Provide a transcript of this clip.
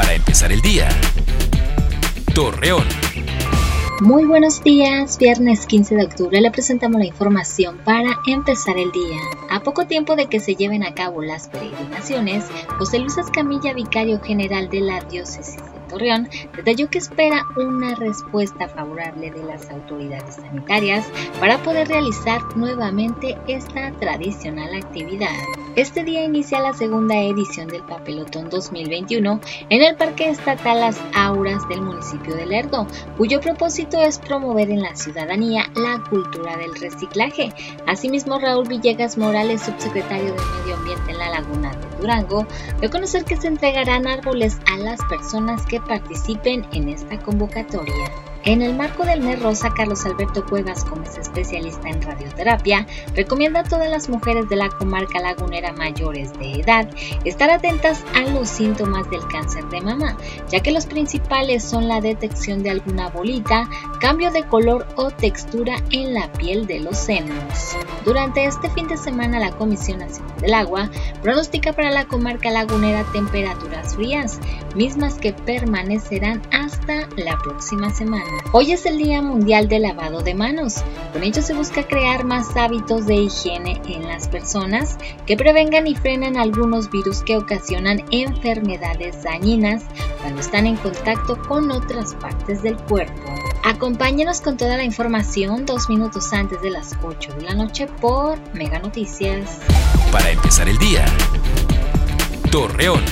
Para empezar el día. Torreón. Muy buenos días, viernes 15 de octubre le presentamos la información para empezar el día. A poco tiempo de que se lleven a cabo las peregrinaciones, José Luis Escamilla, vicario general de la diócesis Torreón, detalló que espera una respuesta favorable de las autoridades sanitarias para poder realizar nuevamente esta tradicional actividad. Este día inicia la segunda edición del Papelotón 2021 en el Parque Estatal Las Auras del municipio de Lerdo, cuyo propósito es promover en la ciudadanía la cultura del reciclaje. Asimismo, Raúl Villegas Morales, subsecretario de Medio Ambiente en la Laguna de Durango, dio conocer que se entregarán árboles a las personas que participen en esta convocatoria. En el marco del mes rosa, Carlos Alberto Cuevas, como es especialista en radioterapia, recomienda a todas las mujeres de la comarca lagunera mayores de edad estar atentas a los síntomas del cáncer de mama, ya que los principales son la detección de alguna bolita, cambio de color o textura en la piel de los senos. Durante este fin de semana, la Comisión Nacional del Agua pronostica para la comarca lagunera temperaturas frías, mismas que permanecerán hasta la próxima semana. Hoy es el Día Mundial del Lavado de Manos. Con ello se busca crear más hábitos de higiene en las personas que prevengan y frenen algunos virus que ocasionan enfermedades dañinas cuando están en contacto con otras partes del cuerpo. Acompáñenos con toda la información dos minutos antes de las 8 de la noche por Mega Noticias. Para empezar el día. Torreón.